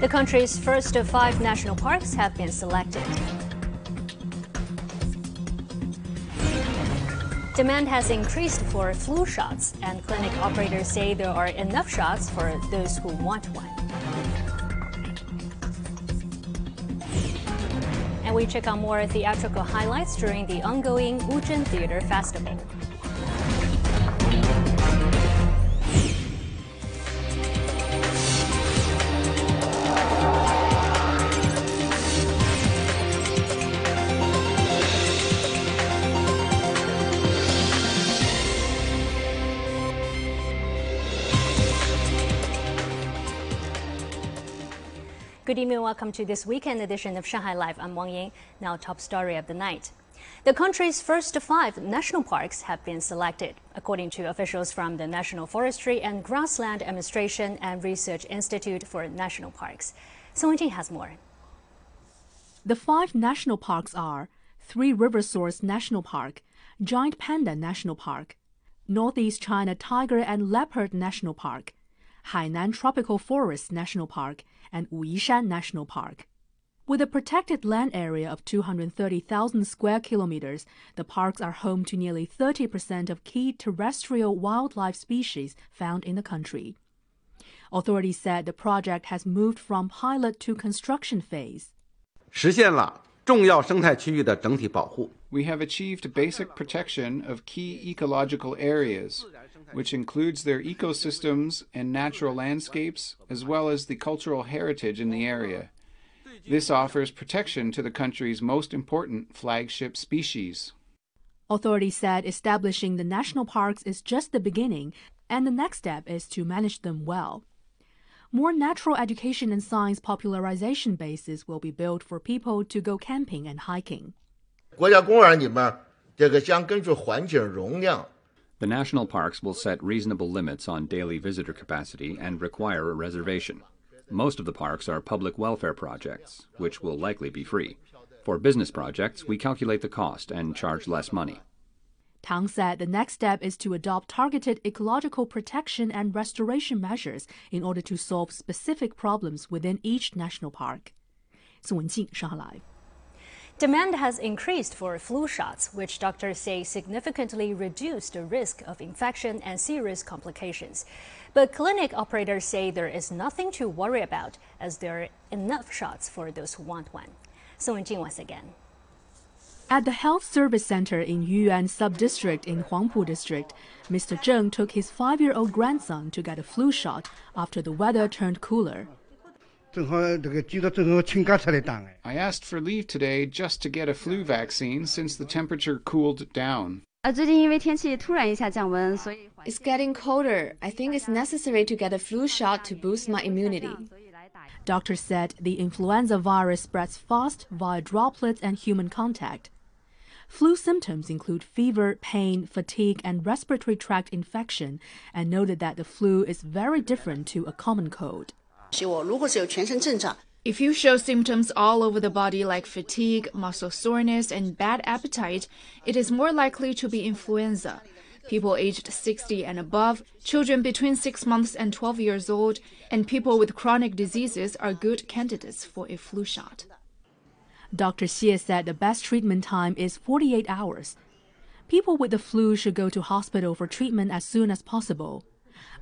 The country's first of five national parks have been selected. Demand has increased for flu shots, and clinic operators say there are enough shots for those who want one. And we check out more theatrical highlights during the ongoing Wuzhen Theater Festival. Good evening, welcome to this weekend edition of Shanghai Live. I'm Wang Ying. Now, top story of the night. The country's first five national parks have been selected, according to officials from the National Forestry and Grassland Administration and Research Institute for National Parks. Song Wenjing has more. The five national parks are Three River Source National Park, Giant Panda National Park, Northeast China Tiger and Leopard National Park, Hainan Tropical Forest National Park, and Wuyishan National Park. With a protected land area of 230,000 square kilometers, the parks are home to nearly 30% of key terrestrial wildlife species found in the country. Authorities said the project has moved from pilot to construction phase. 实现了重要生态区域的整体保护。We have achieved basic protection of key ecological areas, which includes their ecosystems and natural landscapes, as well as the cultural heritage in the area. This offers protection to the country's most important flagship species. Authorities said establishing the national parks is just the beginning, and the next step is to manage them well. More natural education and science popularization bases will be built for people to go camping and hiking. 国家公园里面，这个将根据环境容量 The national parks will set reasonable limits on daily visitor capacity and require a reservation. Most of the parks are public welfare projects, which will likely be free. For business projects, we calculate the cost and charge less money. Tang said the next step is to adopt targeted ecological protection and restoration measures in order to solve specific problems within each national park. 宋文静，上海 Live。 Demand has increased for flu shots, which doctors say significantly reduce the risk of infection and serious complications. But clinic operators say there is nothing to worry about, as there are enough shots for those who want one. Song Wenjing once again. At the Health Service Center in Yuan Subdistrict in Huangpu District, Mr. Zheng took his five year old grandson to get a flu shot after the weather turned cooler. I asked for leave today just to get a flu vaccine since the temperature cooled down. It's getting colder. I think it's necessary to get a flu shot to boost my immunity. Doctors said the influenza virus spreads fast via droplets and human contact. Flu symptoms include fever, pain, fatigue, and respiratory tract infection, and noted that the flu is very different to a common cold. If you show symptoms all over the body like fatigue, muscle soreness, and bad appetite, it is more likely to be influenza. People aged 60 and above, children between 6 months and 12 years old, and people with chronic diseases are good candidates for a flu shot. Dr. Xie said the best treatment time is 48 hours. People with the flu should go to hospital for treatment as soon as possible.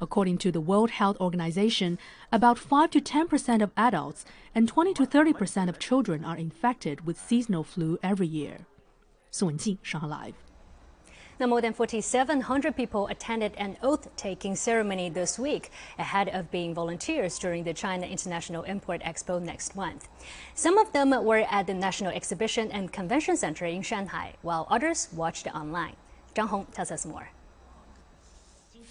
According to the World Health Organization, about 5 to 10% of adults and 20 to 30% of children are infected with seasonal flu every year. Song Wenjing, Shanghai Live. Now, more than 4,700 people attended an oath taking ceremony this week ahead of being volunteers during the China International Import Expo next month. Some of them were at the National Exhibition and Convention Center in Shanghai, while others watched online. Zhang Hong tells us more.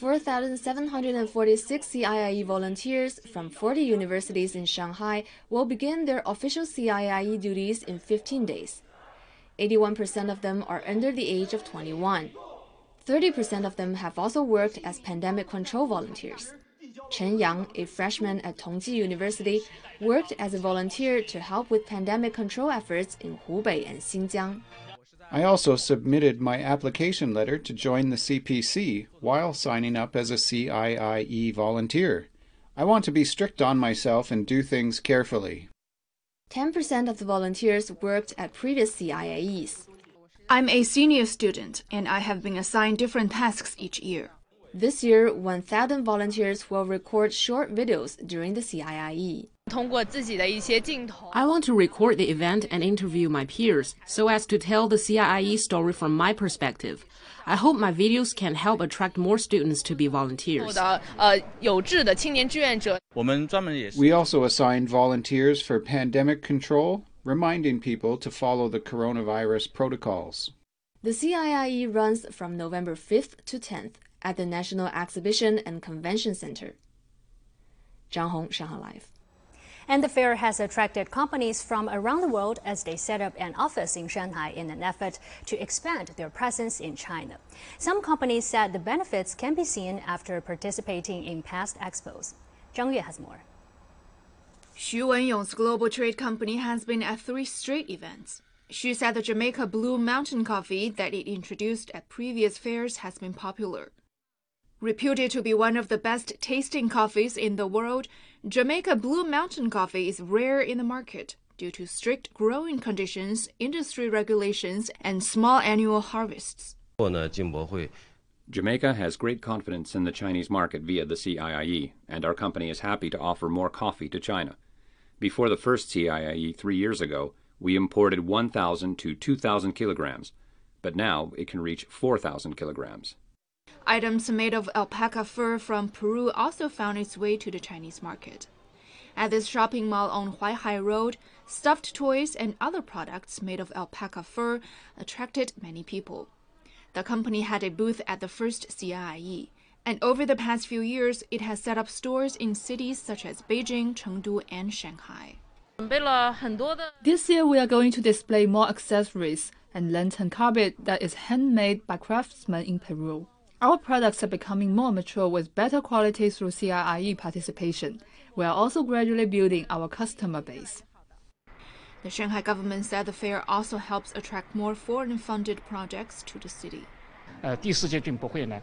4,746 CIIE volunteers from 40 universities in Shanghai will begin their official CIIE duties in 15 days. 81% of them are under the age of 21. 30% of them have also worked as pandemic control volunteers. Chen Yang, a freshman at Tongji University, worked as a volunteer to help with pandemic control efforts in Hubei and Xinjiang. I also submitted my application letter to join the CPC while signing up as a CIIE volunteer. I want to be strict on myself and do things carefully. 10% of the volunteers worked at previous CIIEs. I'm a senior student and I have been assigned different tasks each year. This year, 1,000 volunteers will record short videos during the CIIE. I want to record the event and interview my peers so as to tell the CIIE story from my perspective. I hope my videos can help attract more students to be volunteers. We also assigned volunteers for pandemic control, reminding people to follow the coronavirus protocols. The CIIE runs from November 5th to 10th at the National Exhibition and Convention Center. Zhang Hong, Shanghai Live. And the fair has attracted companies from around the world as they set up an office in Shanghai in an effort to expand their presence in China. Some companies said the benefits can be seen after participating in past expos. Zhang Yue has more. Xu Wenyong's global trade company has been at three straight events. Xu said the Jamaica Blue Mountain coffee that it introduced at previous fairs has been popular. Reputed to be one of the best tasting coffees in the world, Jamaica Blue Mountain coffee is rare in the market due to strict growing conditions, industry regulations, and small annual harvests. Jamaica has great confidence in the Chinese market via the CIIE, and our company is happy to offer more coffee to China. Before the first CIIE three years ago, we imported 1,000 to 2,000 kilograms, but now it can reach 4,000 kilograms. Items made of alpaca fur from Peru also found its way to the Chinese market. At this shopping mall on Huaihai Road, stuffed toys and other products made of alpaca fur attracted many people. The company had a booth at the first CIIE, and over the past few years, it has set up stores in cities such as Beijing, Chengdu, and Shanghai. This year, we are going to display more accessories and lantern carpet that is handmade by craftsmen in Peru. Our products are becoming more mature with better quality through CIIE participation. We are also gradually building our customer base. The Shanghai government said the fair also helps attract more foreign funded projects to the city. Uh,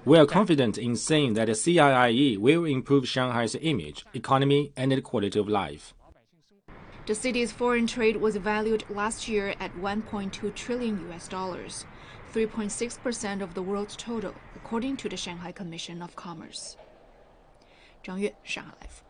we are confident in saying that the CIIE will improve Shanghai's image, economy, and the quality of life. The city's foreign trade was valued last year at 1.2 trillion US dollars, 3.6% of the world's total, according to the Shanghai Commission of Commerce. Zhang Yue, Shanghai Live.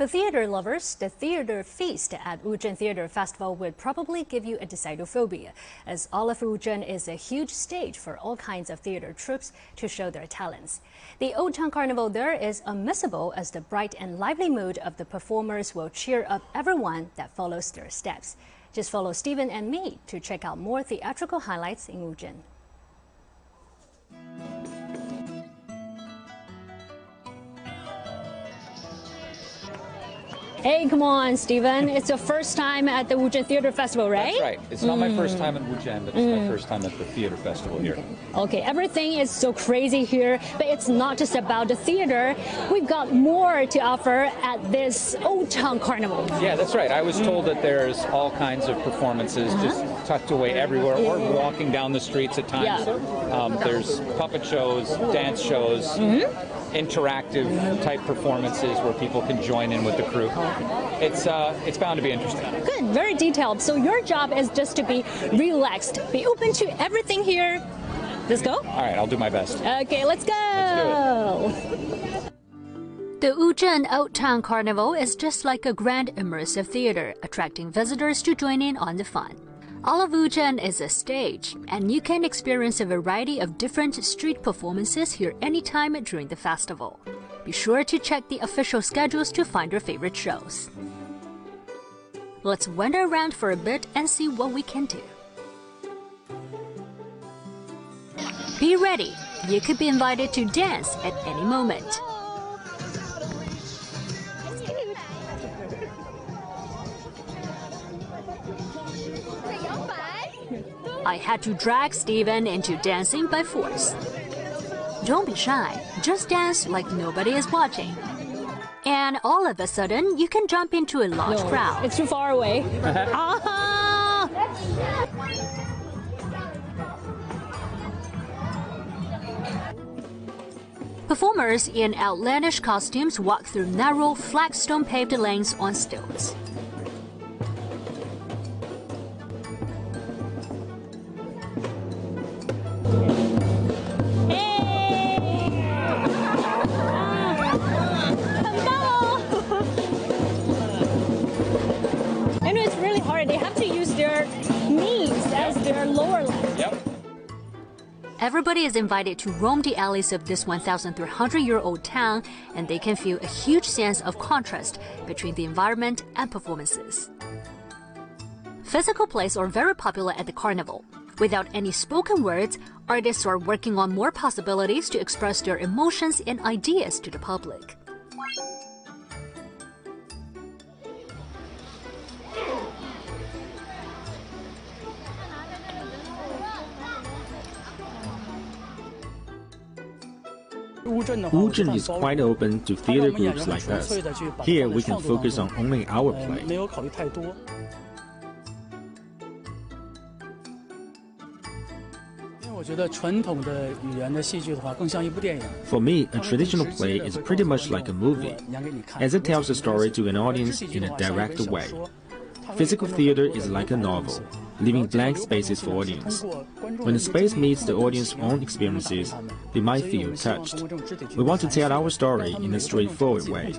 For theater lovers, the theater feast at Wuzhen Theater Festival would probably give you a decidophobia, as all of Wuzhen is a huge stage for all kinds of theater troupes to show their talents. The Old Town Carnival there is unmissable as the bright and lively mood of the performers will cheer up everyone that follows their steps. Just follow Stephen and me to check out more theatrical highlights in Wuzhen. Hey, come on, Stephen. It's your first time at the Wuzhen Theater Festival, right? That's right. It's not mm. my first time at Wuzhen, but it's mm. my first time at the theater festival here. Okay, everything is so crazy here, but it's not just about the theater. We've got more to offer at this Old Town Carnival. Yeah, that's right. I was told that there's all kinds of performances uh-huh. just tucked away everywhere or walking down the streets at times. Yeah. Um, there's puppet shows, dance shows. Mm-hmm interactive type performances where people can join in with the crew. It's uh, it's bound to be interesting. Good, very detailed. So your job is just to be relaxed, be open to everything here. Let's go. All right, I'll do my best. Okay, let's go. Let's do it. The Wuzhen Old Town Carnival is just like a grand immersive theater, attracting visitors to join in on the fun. Wuzhen is a stage, and you can experience a variety of different street performances here anytime during the festival. Be sure to check the official schedules to find your favorite shows. Let's wander around for a bit and see what we can do. Be ready! You could be invited to dance at any moment. I had to drag Steven into dancing by force. Don't be shy, just dance like nobody is watching. And all of a sudden, you can jump into a large no, crowd. It's too far away. Performers in outlandish costumes walk through narrow, flagstone paved lanes on stilts. Everybody is invited to roam the alleys of this 1,300 year old town, and they can feel a huge sense of contrast between the environment and performances. Physical plays are very popular at the carnival. Without any spoken words, artists are working on more possibilities to express their emotions and ideas to the public. Wuzhen is quite open to theater groups like us. Here we can focus on only our play. For me, a traditional play is pretty much like a movie, as it tells a story to an audience in a direct way. Physical theater is like a novel, leaving blank spaces for audience. When the space meets the audience's own experiences, they might feel touched. We want to tell our story in a straightforward way.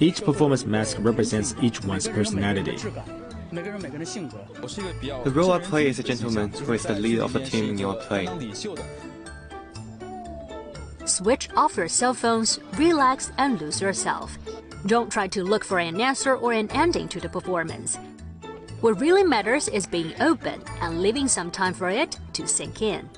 Each performance mask represents each one's personality. The role I play is a gentleman who is the leader of the team in your play. Switch off your cell phones, relax, and lose yourself. Don't try to look for an answer or an ending to the performance. What really matters is being open and leaving some time for it to sink in.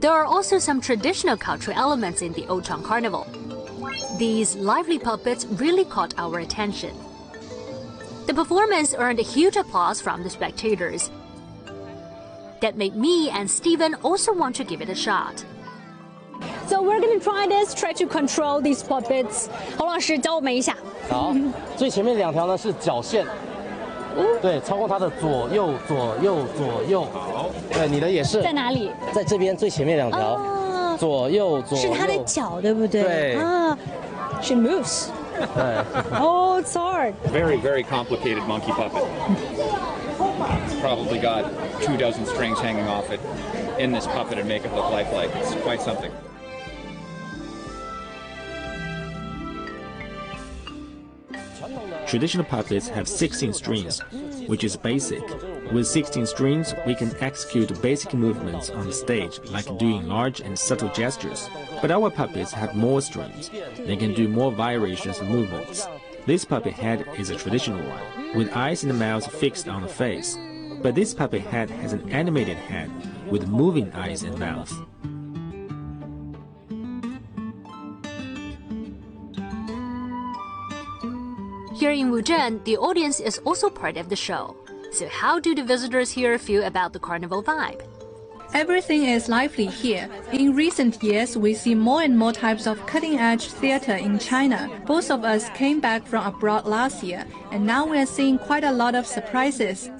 There are also some traditional cultural elements in the Ouchang Carnival. These lively puppets really caught our attention. The performance earned a huge applause from the spectators, that made me and Steven also want to give it a shot. So we're going to try this, try to control these puppets. 洪老师教我们一下。好，最前面两条呢是绞线，对，操控它的左右左右左右。好，对，你的也是。在哪里？在这边最前面两条，左右左右。是它的脚，对不对？对。啊，She moves. oh, it's hard. Very, very complicated monkey puppet. It's probably got two dozen strings hanging off it in this puppet and make it look lifelike. It's quite something. Traditional puppets have 16 strings, which is basic. With 16 strings, we can execute basic movements on the stage, like doing large and subtle gestures. But our puppets have more strings. They can do more variations of movements. This puppet head is a traditional one, with eyes and mouth fixed on the face. But this puppet head has an animated head, with moving eyes and mouth. Here in Wuzhen, the audience is also part of the show. So how do the visitors here feel about the carnival vibe? Everything is lively here. In recent years, we see more and more types of cutting-edge theater in China. Both of us came back from abroad last year, and now we are seeing quite a lot of surprises.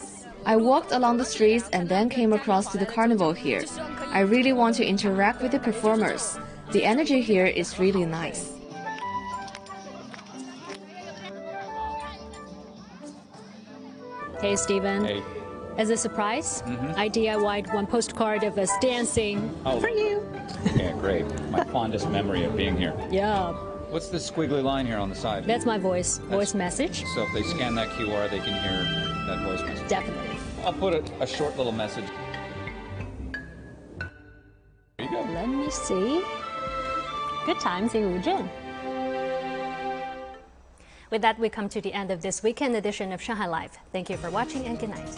I walked along the streets and then came across to the carnival here. I really want to interact with the performers. The energy here is really nice. Hey, Stephen. Hey. As a surprise, mm-hmm. I DIYed one postcard of us dancing oh. for you. Yeah, great. My fondest memory of being here. Yeah. What's this squiggly line here on the side? That's my voice, That's, voice message. So if they scan that QR, they can hear that voice message. Definitely. I'll put a, a short little message. There you go. Let me see. Good times in Wuzhen. With that, we come to the end of this weekend edition of Shanghai Live. Thank you for watching and good night.